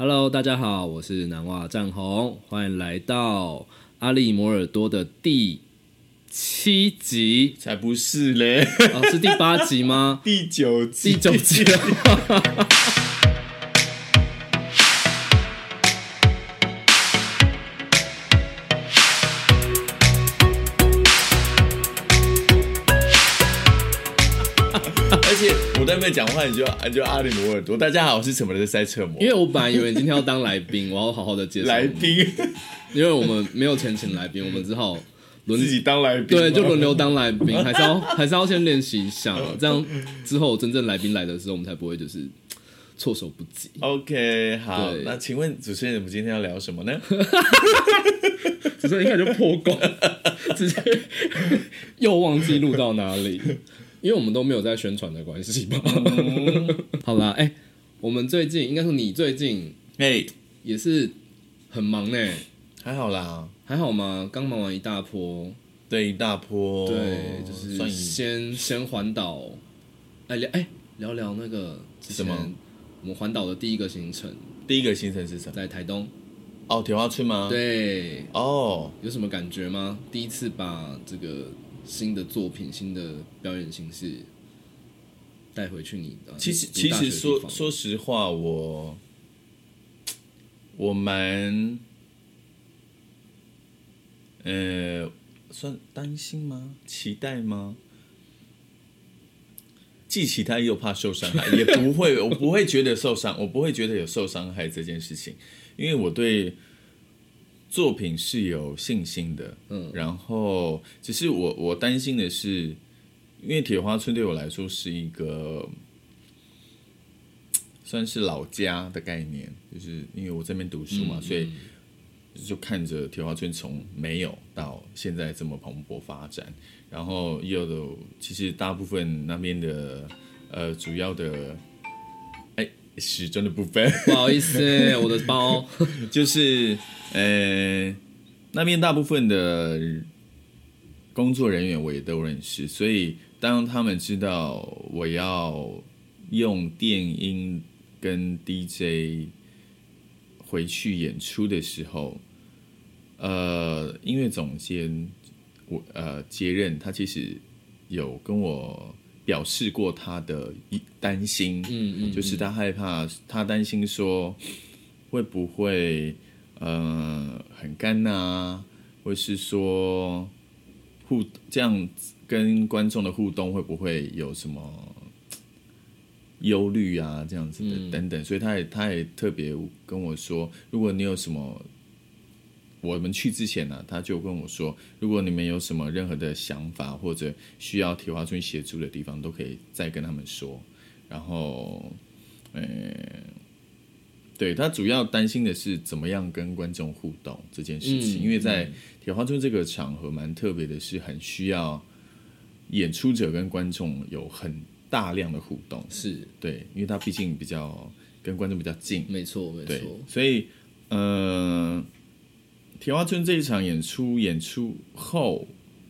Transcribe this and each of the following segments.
Hello，大家好，我是南袜战红，欢迎来到阿利摩尔多的第七集，才不是嘞，哦，是第八集吗？第九集，第九集 在讲话，你就你就阿里摩尔多。大家好，我是什么的塞车模。因为我本来以为今天要当来宾，我要好好的介绍来你，宾，因为我们没有钱请来宾，我们只好轮自己当来宾，对，就轮流当来宾，还是要 还是要先练习一下，这样之后真正来宾来的时候，我们才不会就是措手不及。OK，好，那请问主持人，我们今天要聊什么呢？主持人一开始就破功，直接又忘记录到哪里，因为我们都没有在宣传的关系吧。好啦，哎、我们最近应该说你最近哎，也是很忙呢，还好啦，还好吗？刚忙完一大波，对，一大波，对，就是算先先环岛，哎聊哎聊聊那个是什么？我们环岛的第一个行程。第一个行程是什么？在台东，哦，铁花村吗？，对，哦，有什么感觉吗？第一次把这个新的作品、新的表演形式带回去你的，其实其实说说实话，我我蛮呃算担心吗？期待吗？既期待又怕受伤害，也不会，我不会觉得受伤，我不会觉得有受伤害这件事情，因为我对作品是有信心的。嗯然后只是我我担心的是，因为铁花村对我来说是一个算是老家的概念，就是因为我这边读书嘛，嗯所以就看着铁花村从没有到现在这么蓬勃发展，然后也有的其实大部分那边的呃主要的哎时钟的部分。不好意思，我的包，就是呃，那边大部分的工作人员我也都认识，所以当他们知道我要用电音跟 DJ 回去演出的时候，呃，音乐总监我呃接任，他其实有跟我表示过他的担心，嗯嗯，就是他害怕，他担心说会不会呃很干呐、或是说互这样子跟观众的互动会不会有什么忧虑啊这样子的、嗯等等，所以他也他也特别跟我说，如果你有什么。我们去之前呢、他就跟我说，如果你们有什么任何的想法或者需要铁花村协助的地方，都可以再跟他们说。然后，呃，对他主要担心的是怎么样跟观众互动这件事情，嗯因为在铁花村这个场合蛮特别的，是很需要演出者跟观众有很大量的互动。是对，因为他毕竟比较跟观众比较近，没错没错，，所以呃，铁花村这一场演出演出后，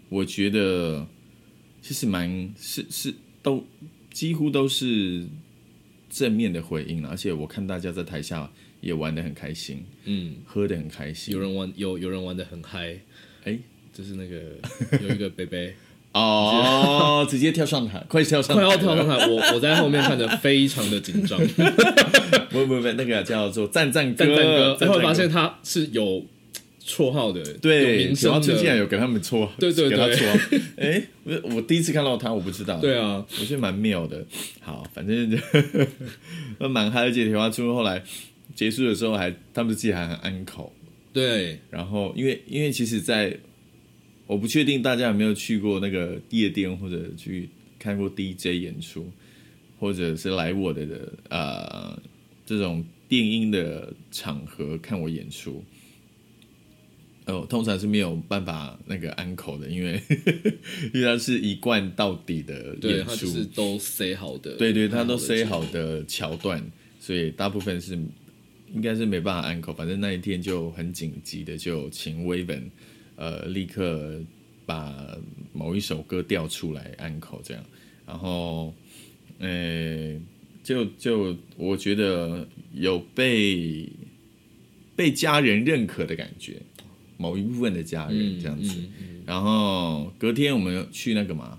我觉得其实蛮是是都几乎都是正面的回应了，而且我看大家在台下也玩的很开心，嗯，喝的很开心。有人玩有有人玩的很嗨，哎就是那个有一个贝贝 哦，直接跳上台，快跳上快，要跳上台，我我在后面看着非常的紧张，不不不，那个叫做赞赞歌，赞赞哥，赞赞然后发现他是有绰号的，有对，名铁花声的，村竟然有给他们绰，对对给他对绰号，哎，我我第一次看到他，我不知道，对啊，我觉得蛮妙的。好，反正就 蛮嗨，而且铁花村后来结束的时候还，他们自己还很安口。对，然后，因为因为其实在，我不确定大家有没有去过那个夜店或者去看过 DJ 演出，或者是来我的的呃这种电音的场合看我演出。呃，通常是没有办法那个安口的，因为因为它是一贯到底的对演出，他就是都塞好的，对对，他都塞塞好的桥段，所以大部分是应该是没办法安口。反正那一天就很紧急的，就请威本呃立刻把某一首歌调出来安口这样，然后呃就就我觉得有被被家人认可的感觉，某一部分的家人嗯这样子。嗯嗯然后隔天我们去那个嘛，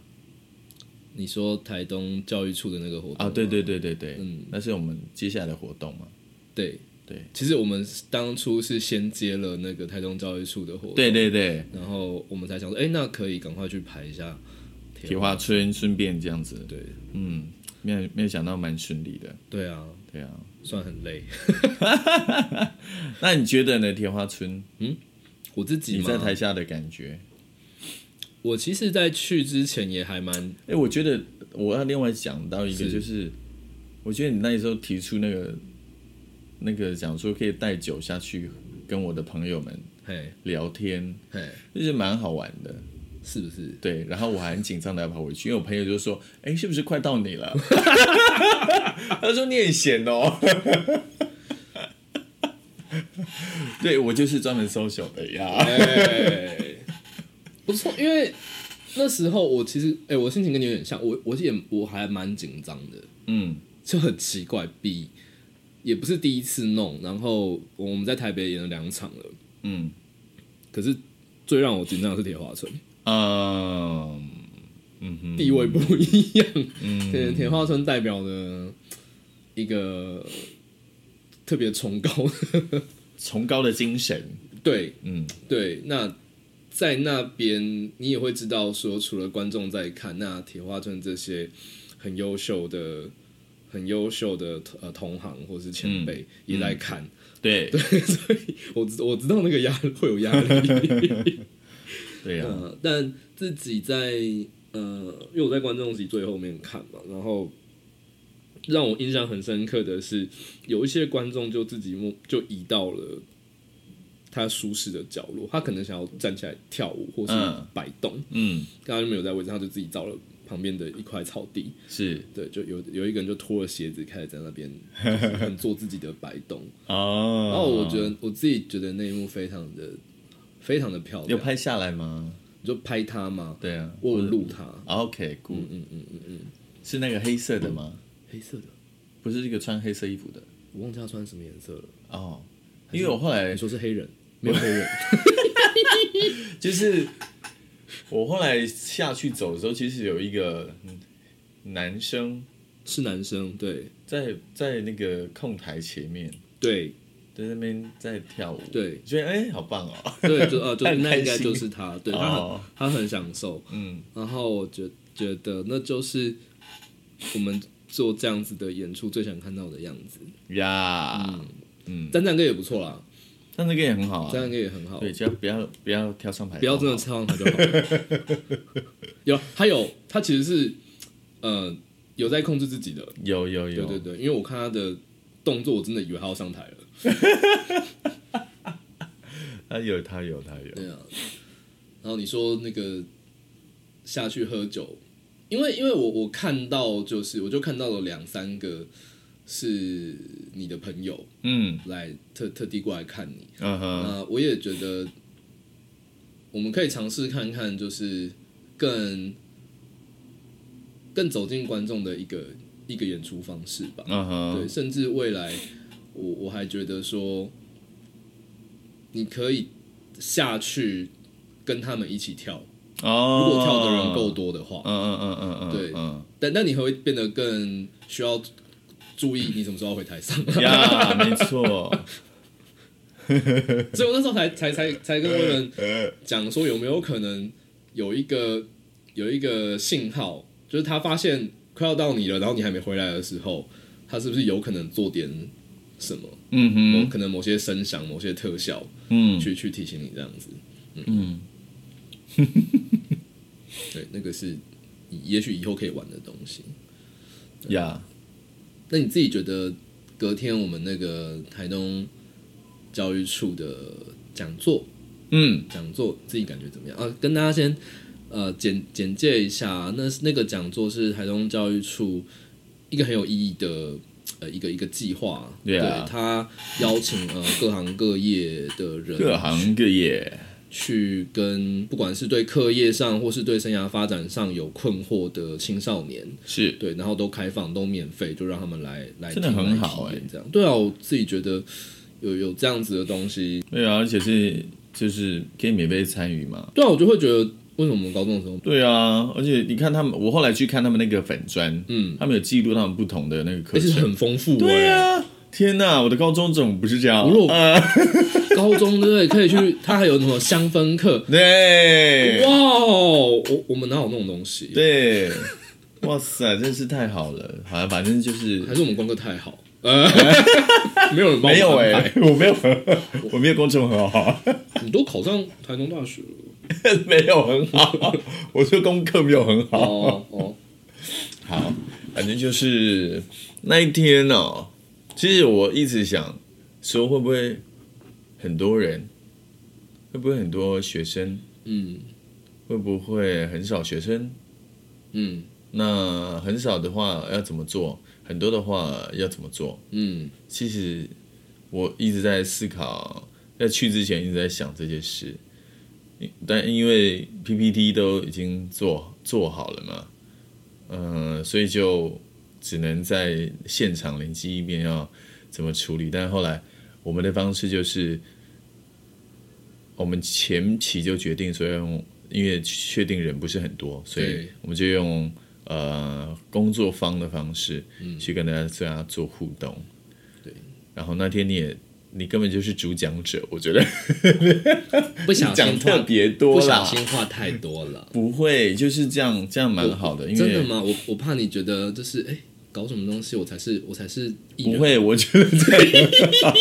你说台东教育处的那个活动啊，对对对对对，嗯。那是我们接下来的活动嘛。对。对。其实我们当初是先接了那个台东教育处的活动，对对对，然后我们才想说，哎、那可以赶快去排一下铁花村。顺便这样子，对。嗯，没有没有想到蛮顺利的，对啊，对啊。算很累。那你觉得呢？铁花村，我自己你在台下的感觉？我其实，在去之前也还蛮哎、我觉得我要另外讲到一个，就是我觉得你那时候提出那个那个讲说可以带酒下去跟我的朋友们嘿聊天，嘿，就是蛮好玩的。是不是？对，然后我还很紧张的要跑回去，因为我朋友就说：“哎、是不是快到你了？” 他说：“你很闲哦。” 对我就是专门 social 的呀。哎，不错，因为那时候我其实，哎、我心情跟你有点像，我我也我还蛮紧张的，嗯。就很奇怪，比也不是第一次弄，然后我们在台北演了两场了，嗯。可是最让我紧张的是铁花村，嗯。嗯哼，地位不一样，嗯。对，铁花村代表的一个特别崇高的，崇高的精神。对嗯对，那。在那边，你也会知道说，除了观众在看，那铁花村这些很优秀的、很优秀的呃同行或是前辈也在看，对 对所以我知我知道那个压会有压力，对呀、呃，但自己在呃，因为我在观众席最后面看嘛，然后让我印象很深刻的是，有一些观众就自己默就移到了他舒适的角落，他可能想要站起来跳舞或是嗯。摆动，嗯，刚刚就没有在位置，他就自己找了旁边的一块草地，是。对，就有有一个人就脱了鞋子开始在那边 就是很做自己的摆动，哦。然后我觉得我自己觉得那一幕非常的非常的漂亮，有拍下来吗？你就拍他吗，对啊，我有录他，OK，酷、嗯嗯嗯嗯嗯，是那个黑色的吗？黑色的，不是这个穿黑色衣服的。我忘记他穿什么颜色了。哦，因为我后来你说是黑人，没有黑人，就是我后来下去走的时候，其实有一个嗯男生是男生，对。在在那个控台前面，对。在那边在跳舞，对。觉得哎、好棒哦，对，就呃，就 那应该就是他，对他很、哦。他很享受，嗯。然后我觉觉得那就是我们做这样子的演出最想看到的样子。呀，嗯，赞赞哥也不错啦，战战哥也很好啊，赞赞歌也很好，对，只要不要不要跳上台，不要真的跳上台就好。了。有，他有，他其实是呃有在控制自己的，有有有，对对对，因为我看他的动作，我真的以为他要上台了。他有他有他有，对啊，然后你说那个下去喝酒，因为因为我我看到就是我就看到了两三个是你的朋友嗯。来特特地过来看你，嗯哼，那我也觉得我们可以尝试看看，就是更更走进观众的一个一个演出方式吧。嗯哼。对，甚至未来，我我还觉得说，你可以下去跟他们一起跳，哦，如果跳的人够，多的话，嗯嗯嗯嗯嗯，对嗯。但但你会变得更需要注意你什么时候要回台上。呀，没错，所以我那时候才才才才跟我们讲说，有没有可能有一个有一个信号，就是他发现快要到你了，然后你还没回来的时候，他是不是有可能做点什么？嗯哼，某可能某些声响、某些特效，嗯。去去提醒你这样子。嗯，对，那个是也许以后可以玩的东西。呀，那你自己觉得隔天我们那个台东教育处的讲座，嗯。讲座自己感觉怎么样？啊？跟大家先呃简简介一下，那那个讲座是台东教育处一个很有意义的呃一个一个计划，对啊他邀请呃各行各业的人，各行各业，去跟不管是对课业上或是对生涯发展上有困惑的青少年，是对，然后都开放都免费，就让他们来来真的听很好欸这样。对啊，我自己觉得有有这样子的东西，对啊，而且是就是可以免费参与嘛。对啊，我就会觉得为什么我们高中的时候，对啊，而且你看他们，我后来去看他们那个粉砖，嗯，他们有记录他们不同的那个课而且是。很丰富、欸，对啊，天哪，我的高中怎么不是这样？如果呃高中对不对？可以去，他还有什么香氛课，对哇哦，我我们哪有那种东西？，对，哇塞，真是太好了。好像反正就是还是我们功课太好，呃，没有人没有哎、排我没有很，我没有工作很好，你都考上台东大学了。没有很好，我说功课没有很好。哦哦，好，反正就是那一天哦，其实我一直想说，会不会很多人，会不会很多学生，嗯会不会很少学生？嗯那很少的话要怎么做？很多的话要怎么做？嗯其实我一直在思考，在去之前一直在想这件事，但因为 PPT 都已经做做好了嘛，嗯、所以就只能在现场灵机一变要怎么处理。但后来我们的方式就是，我们前期就决定说要用，因为确定人不是很多，所以我们就用呃工作方的方式去跟大家做互动。对，然后那天你也你根本就是主讲者，我觉得不小讲心特别多不小。心话太多了。不会，就是这样，这样蛮好的，因为真的吗？我我怕你觉得就是哎、搞什么东西，我才是我才是。不会，我觉得这样很好。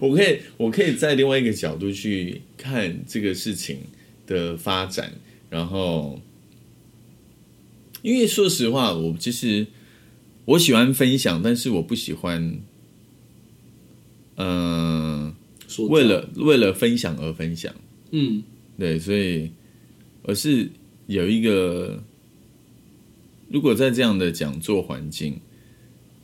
我可以，我可以在另外一个角度去看这个事情的发展，然后，因为说实话，我其实我喜欢分享，但是我不喜欢，嗯、说为了为了分享而分享。嗯对，所以而是有一个，如果在这样的讲座环境，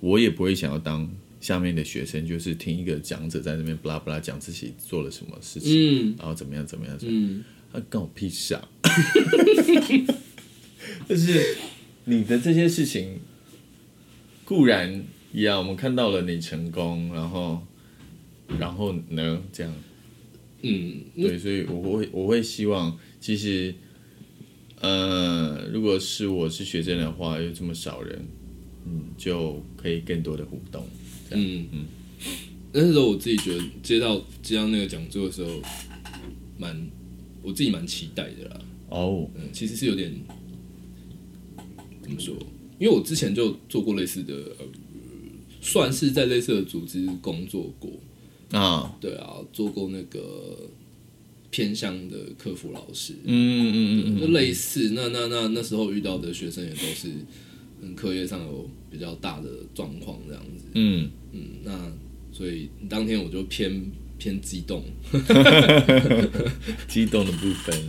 我也不会想要当下面的学生，就是听一个讲者在那边布拉布拉讲自己做了什么事情，嗯然后怎么样怎么样嗯，他干我屁事啊！就是你的这些事情，固然呀，我们看到了你成功，然后然后呢，这样。嗯，对，所以我会我会希望，其实，呃，如果是我是学生的话，又这么少人，嗯，就可以更多的互动。嗯嗯，那时候我自己觉得接到接到那个讲座的时候，蛮我自己蛮期待的啦。哦，嗯，其实是有点怎么说？因为我之前就做过类似的，呃，算是在类似的组织工作过。啊，对啊，做过那个偏向的客服老师，嗯嗯嗯嗯就类似。那那那那时候遇到的学生也都是，嗯，课业上有比较大的状况这样子。嗯，嗯，那所以当天我就偏偏激动。激动的部分，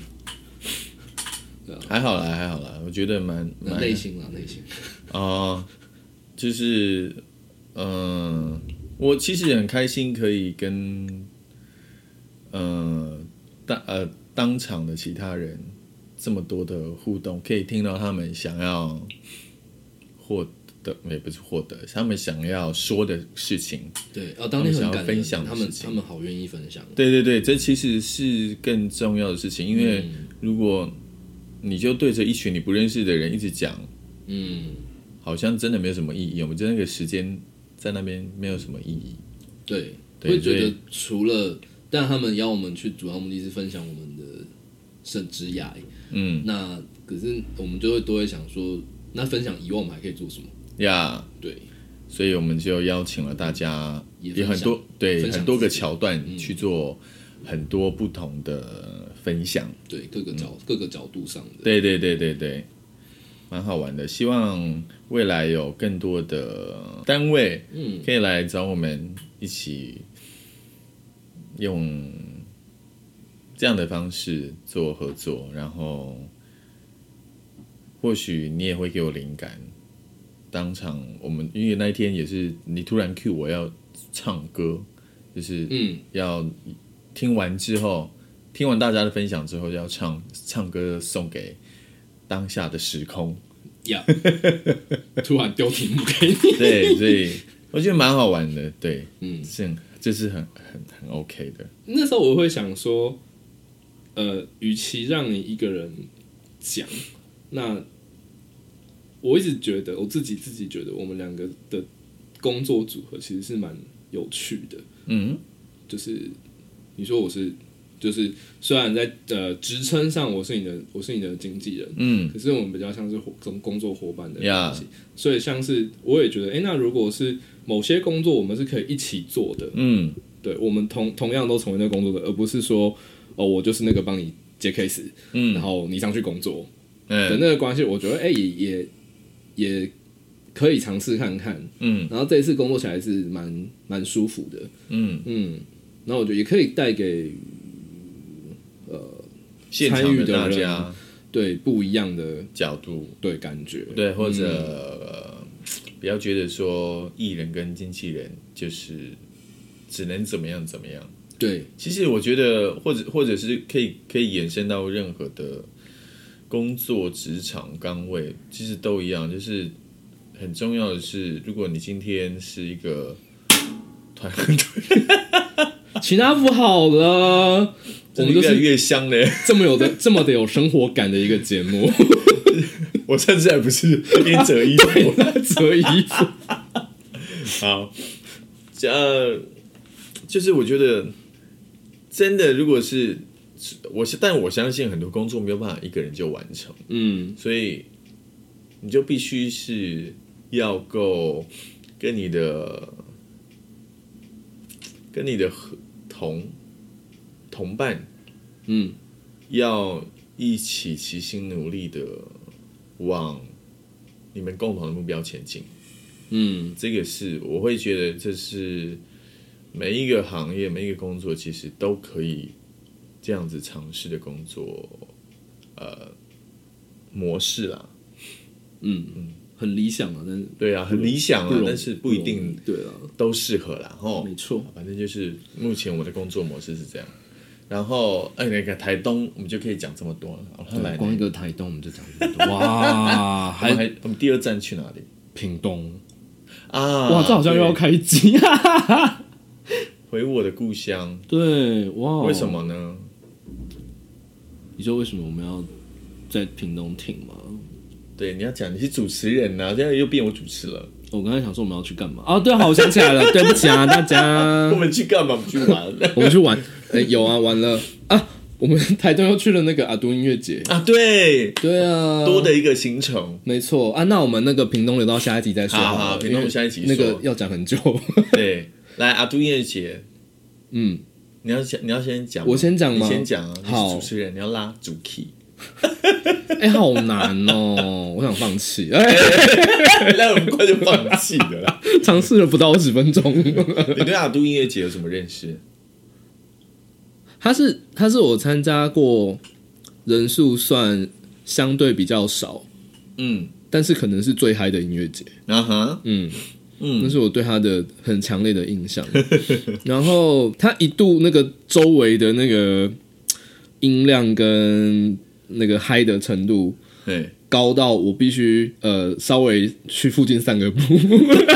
对啊还好啦，还好啦，我觉得蛮蛮内心啦，内心。啊、就是，嗯、我其实也很开心可以跟，呃，当呃当场的其他人这么多的互动，可以听到他们想要获得，也不是获得，他们想要说的事情。对，哦，当天想要分享他们他们好愿意分享。对对对，这其实是更重要的事情，因为嗯如果你就对着一群你不认识的人一直讲，嗯，好像真的没有什么意义。我们就那个时间在那边没有什么意义。对，对会觉得除了，但他们邀我们去，主要目的是分享我们的甚至涯。嗯那可是我们就会都会想说，那分享以外我们还可以做什么？呀对，所以我们就邀请了大家，也很多对很多个桥段去做很多不同的分享。对，各个角、各个角度上的。对对对对对，蛮好玩的。希望未来有更多的单位，嗯，可以来找我们一起用这样的方式做合作，然后或许你也会给我灵感。当场我们因为那一天也是你突然 cue 我要唱歌，就是嗯，要听完之后，听完大家的分享之后，要唱唱歌送给当下的时空。呀，突然丢题目给你。对，所以我觉得蛮好玩的，对，嗯，是很这是很很很 OK 的，那时候我会想说，呃，与其让你一个人讲，那我一直觉得我自己自己觉得我们两个的工作组合其实是蛮有趣的。嗯就是你说我是，就是虽然在呃职称上我是你的我是你的经纪人，嗯可是我们比较像是伙工工作伙伴的呀关系所以像是我也觉得，哎、那如果是某些工作我们是可以一起做的，嗯对我们同同样都成为那个工作的，而不是说哦我就是那个帮你接 case，然嗯后你上去工作的嗯那个关系，我觉得哎、也也也可以尝试看看，嗯。然后这一次工作起来是蛮蛮舒服的，嗯，嗯，然后我觉得也可以带给现场的大家对不一样的角度，对感觉，对，或者、呃不要觉得说艺人跟经纪人就是只能怎么样怎么样。对。其实我觉得，或者或者是可以可以延伸到任何的工作职场岗位，其实都一样。就是很重要的是，如果你今天是一个团队，其他不好了，我们就越来是越香嘞。这么有的 这么的有生活感的一个节目，我甚至还不是给你折衣服。折衣服，好，呃，就是我觉得真的，如果是我是，但我相信很多工作没有办法一个人就完成。嗯所以你就必须是要够跟你的跟你的合同同伴嗯要一起齐心努力的往你们共同的目标前进。嗯这个是我会觉得这是每一个行业每一个工作其实都可以这样子尝试的工作呃模式啦。嗯嗯，很理想啊，但是对啊，很理想，啊但是不一定对啊，都适合啦。吼，没错，反正就是目前我的工作模式是这样。然后，哎，那个台东，我们就可以讲这么多了。好，他来，光一个台东我们就讲这么多，哇，还还我们第二站去哪里屏东，啊？哇，这好像又要对开机啊！回我的故乡，对，哇，为什？么呢？你说为什么我们要在屏东停吗？对，你要讲你是主持人呐、现在又变我主持了。我刚才想说我们要去干嘛？哦，对，好，我想起来了，对不起啊，大家 我，们去干嘛？我们去玩 我们去玩，哎、有啊，完了啊，我们 台东又去了那个阿都音乐节，啊？对，对啊，多的一个行程。没错啊，那我们那个屏东留到下一集再说好了好屏东下一集那个要讲很久，对，来阿都音乐节，嗯，你要先你要先讲，我先讲吗你先讲啊，你好是主持人，你要拉主 key。哎、好难哦，我想放弃，哎、那我们快就放弃了啦。尝试了不到十分钟，你对阿都音乐节有什么认识？他是他是我参加过人数算相对比较少，嗯，但是可能是最嗨的音乐节，啊哈，嗯。嗯那是我对他的很强烈的印象。然后他一度那个周围的那个音量跟那个嗨的程度对，高到我必须呃稍微去附近散个步。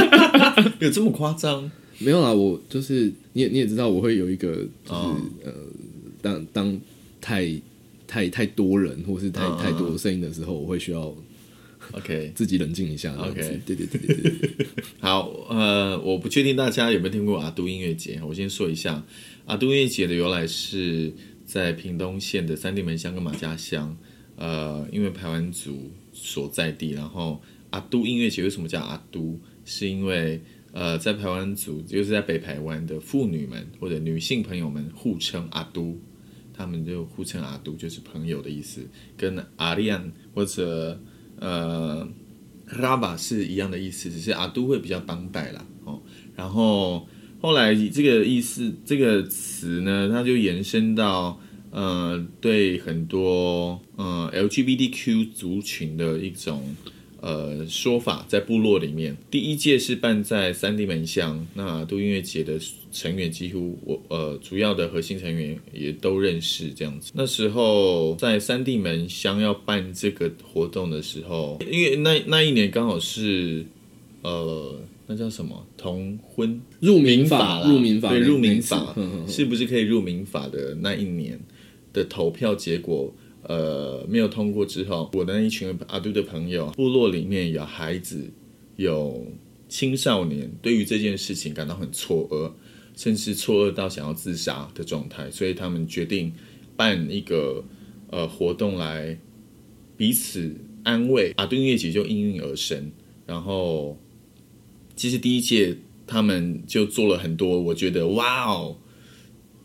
有这么夸张？没有啦，我就是你也你也知道，我会有一个就是、哦。呃，当当太太太多人或是太太多声音的时候，我会需要 OK，自己冷静一下。OK 对对对对对对，好，呃，我不确定大家有没有听过阿都音乐节，我先说一下，阿都音乐节的由来是在屏东县的三地门乡跟马家乡，呃，因为排湾族所在地，然后阿都音乐节为什么叫阿都？是因为呃，在台湾族，就是在北台湾的妇女们或者女性朋友们互称阿都，他们就互称阿都，就是朋友的意思，跟阿利安或者呃。拉巴是一样的意思，只是阿都会比较当代啦，哦。然后后来这个意思，这个词呢，它就延伸到呃，对很多呃 LGBTQ 族群的一种呃说法，在部落里面，第一届是办在三地门乡，那阿都音乐节的成员几乎我呃主要的核心成员也都认识这样子。那时候在三地门乡要办这个活动的时候，因为那那一年刚好是呃那那叫什么？同婚？入民民法，啦。入民法，对入民法。法，是不是可以入民法的那一年的投票结果，呃，没有通过之后，我的那一群阿杜的朋友，部落里面有孩子，有青少年，对于这件事情感到很错愕，甚至错愕到想要自杀的状态，所以他们决定办一个呃活动来彼此安慰。阿杜音乐节就应运而生，然后其实第一届他们就做了很多，我觉得哇哦，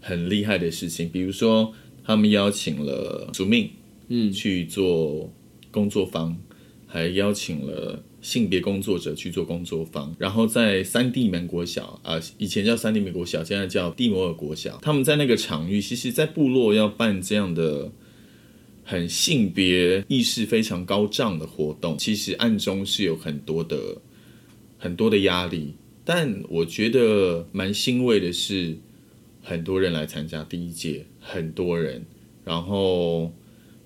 很厉害的事情，比如说他们邀请了署命，嗯。去做工作坊，还邀请了性别工作者去做工作坊，然后在三地门国小啊、以前叫三地门国小，现在叫蒂摩尔国小，他们在那个场域，其实在部落要办这样的。很性别意识非常高涨的活动，其实暗中是有很多的很多的压力，但我觉得蛮欣慰的是，很多人来参加第一届，很多人，然后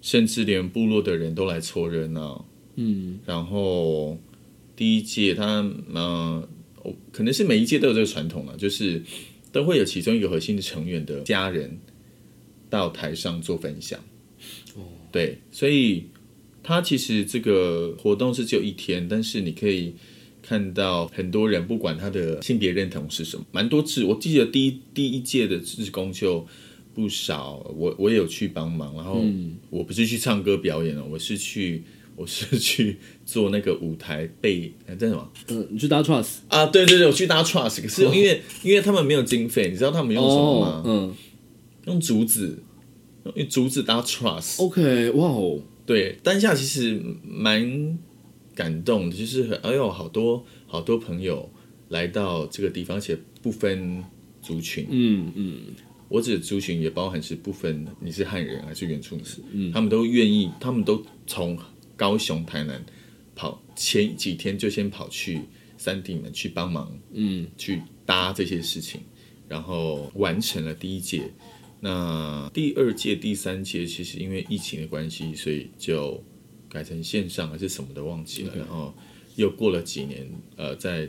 甚至连部落的人都来凑热闹，嗯，然后第一届他呃，哦可能是每一届都有这个传统了，就是都会有其中一个核心的成员的家人到台上做分享。哦。对，所以他其实这个活动是只有一天，但是你可以看到很多人，不管他的性别认同是什么，蛮多次。我记得第一第一届的志工就不少，我我也有去帮忙，然后我不是去唱歌表演了，我是去 我是去做那个舞台背，哎，叫什么嗯，你去搭 trust 啊？对对对，我去搭 trust，可是因为、因为他们没有经费，你知道他们用什么吗？哦，嗯用竹子，用竹子搭 trust。，OK，哇哦，对，当下其实蛮感动，就是很哎呦，好多好多朋友来到这个地方，而且不分族群。嗯嗯，我指的族群也包含是不分你是汉人还是原住民，嗯，他们都愿意，他们都从高雄、台南跑，前几天就先跑去三地门去帮忙，嗯，去搭这些事情，然后完成了第一届。那第二届、第三届其实因为疫情的关系，所以就改成线上还是什么的忘记了。然后又过了几年，呃，在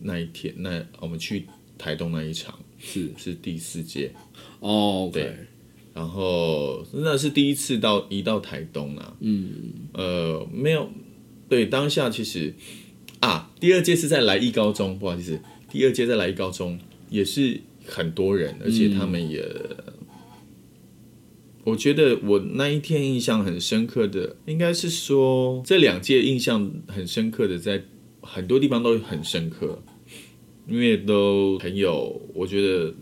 那一天，那我们去台东那一场是。是第四届，哦对。然后那是第一次到移到台东啊，嗯，呃，没有，对，当下其实啊，第二届是在来义高中，不好意思，第二届在来义高中也是很多人，而且他们也，我觉得我那一天印象很深刻的，应该是说这两届印象很深刻的，在很多地方都很深刻，因为都很有，我觉得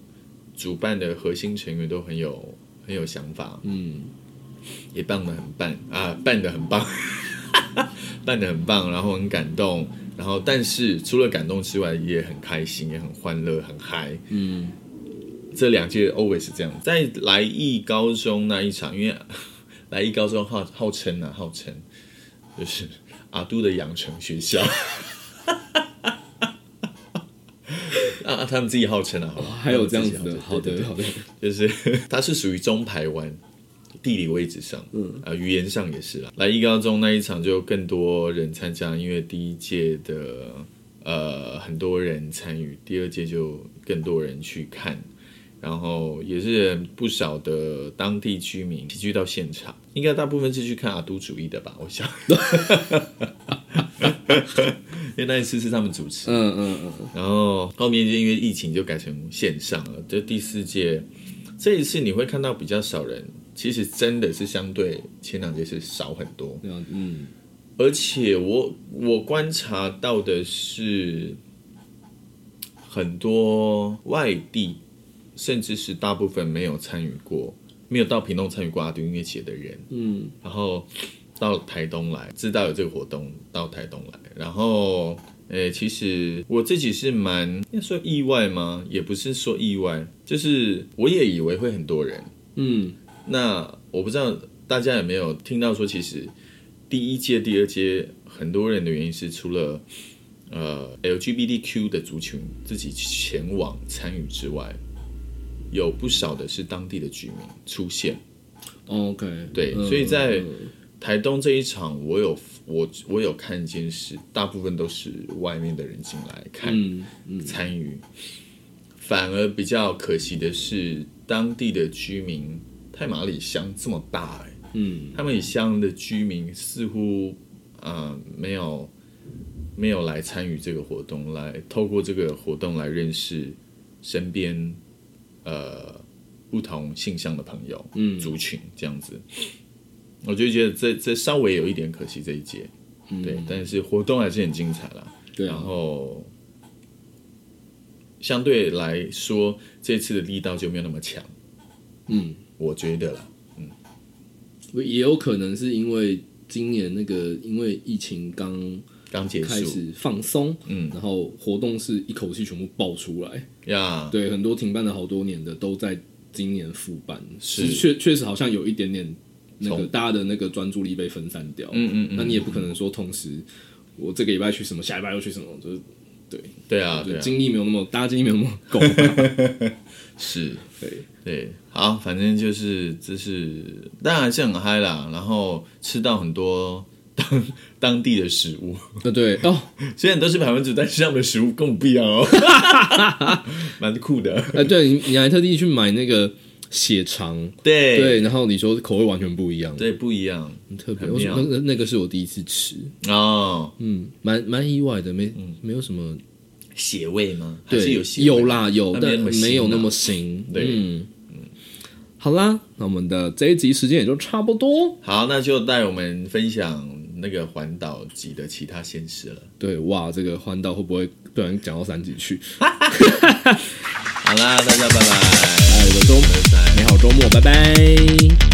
主办的核心成员都很有很有想法，嗯，也办的很棒。啊，办的很棒，办的很棒，然后很感动，然后但是除了感动之外，也很开心，也很欢乐，很嗨。嗯，这两届 always 是这样，在来艺高中那一场，因为 来艺高中号号称啊，号称就是阿都的养成学校。啊，他们自己号称啊，好吧还有这样子的，好的好的，就是 它是属于中排湾地理位置上，嗯啊，语言上也是啦。来艺高中那一场就更多人参加，因为第一届的呃很多人参与，第二届就更多人去看，然后也是不少的当地居民齐聚到现场，应该大部分是去看阿都主义的吧，我想。因为那一次是他们主持，嗯嗯嗯，然后后面就因为疫情就改成线上了。这第四届这一次你会看到比较少人，其实真的是相对前两届是少很多。嗯而且我我观察到的是，很多外地，甚至是大部分没有参与过、没有到屏东参与过阿都音乐节的人，嗯然后到台东来，知道有这个活动，到台东来，然后，诶，其实我自己是蛮要说意外吗？也不是说意外，就是我也以为会很多人。嗯，那我不知道大家有没有听到说，其实第一届、第二届很多人的原因是除了呃 LGBTQ 的族群自己前往参与之外，有不少的是当地的居民出现。OK，对嗯。所以在嗯台东这一场，我有我我有看见是大部分都是外面的人进来看、嗯参与，反而比较可惜的是，当地的居民太马里乡这么大、欸，嗯。他们乡的居民似乎呃没有没有来参与这个活动，来透过这个活动来认识身边呃不同性向的朋友、嗯。族群这样子，我就觉得这这稍微有一点可惜这一届，对，但是活动还是很精彩啦。然对啊，后相对来说，这次的力道就没有那么强，嗯，我觉得啦。嗯。也有可能是因为今年那个因为疫情刚刚结束。开始放松，嗯。然后活动是一口气全部爆出来，呀，对，很多停办了好多年的都在今年复办，是。确确实好像有一点点那个大家的那个专注力被分散掉，嗯嗯嗯那你也不可能说同时我这个礼拜去什么，下礼拜又去什么，就是对对啊，精力没有那么，大家精力没有那么够，是，对，对，好，反正就是这是当然是很嗨啦，然后吃到很多当当地的食物，对对哦，虽然都是百分之但是样的食物跟我们不一样哦，蛮酷的，哎，对你你还特地去买那个血肠，对。对，然后你说口味完全不一样，对，不一样。很特别，我那个那个是我第一次吃，哦，嗯，蛮蛮意外的，没没有什么，血味吗？还对，是有血味？有啦有，但没有那么腥，对。嗯。好啦，那我们的这一集时间也就差不多。好，那就带我们分享那个环岛级的其他县市了。对，哇，这个环岛会不会突然讲到三级去？好啦，大家拜拜，爱的周末，你好周末，拜拜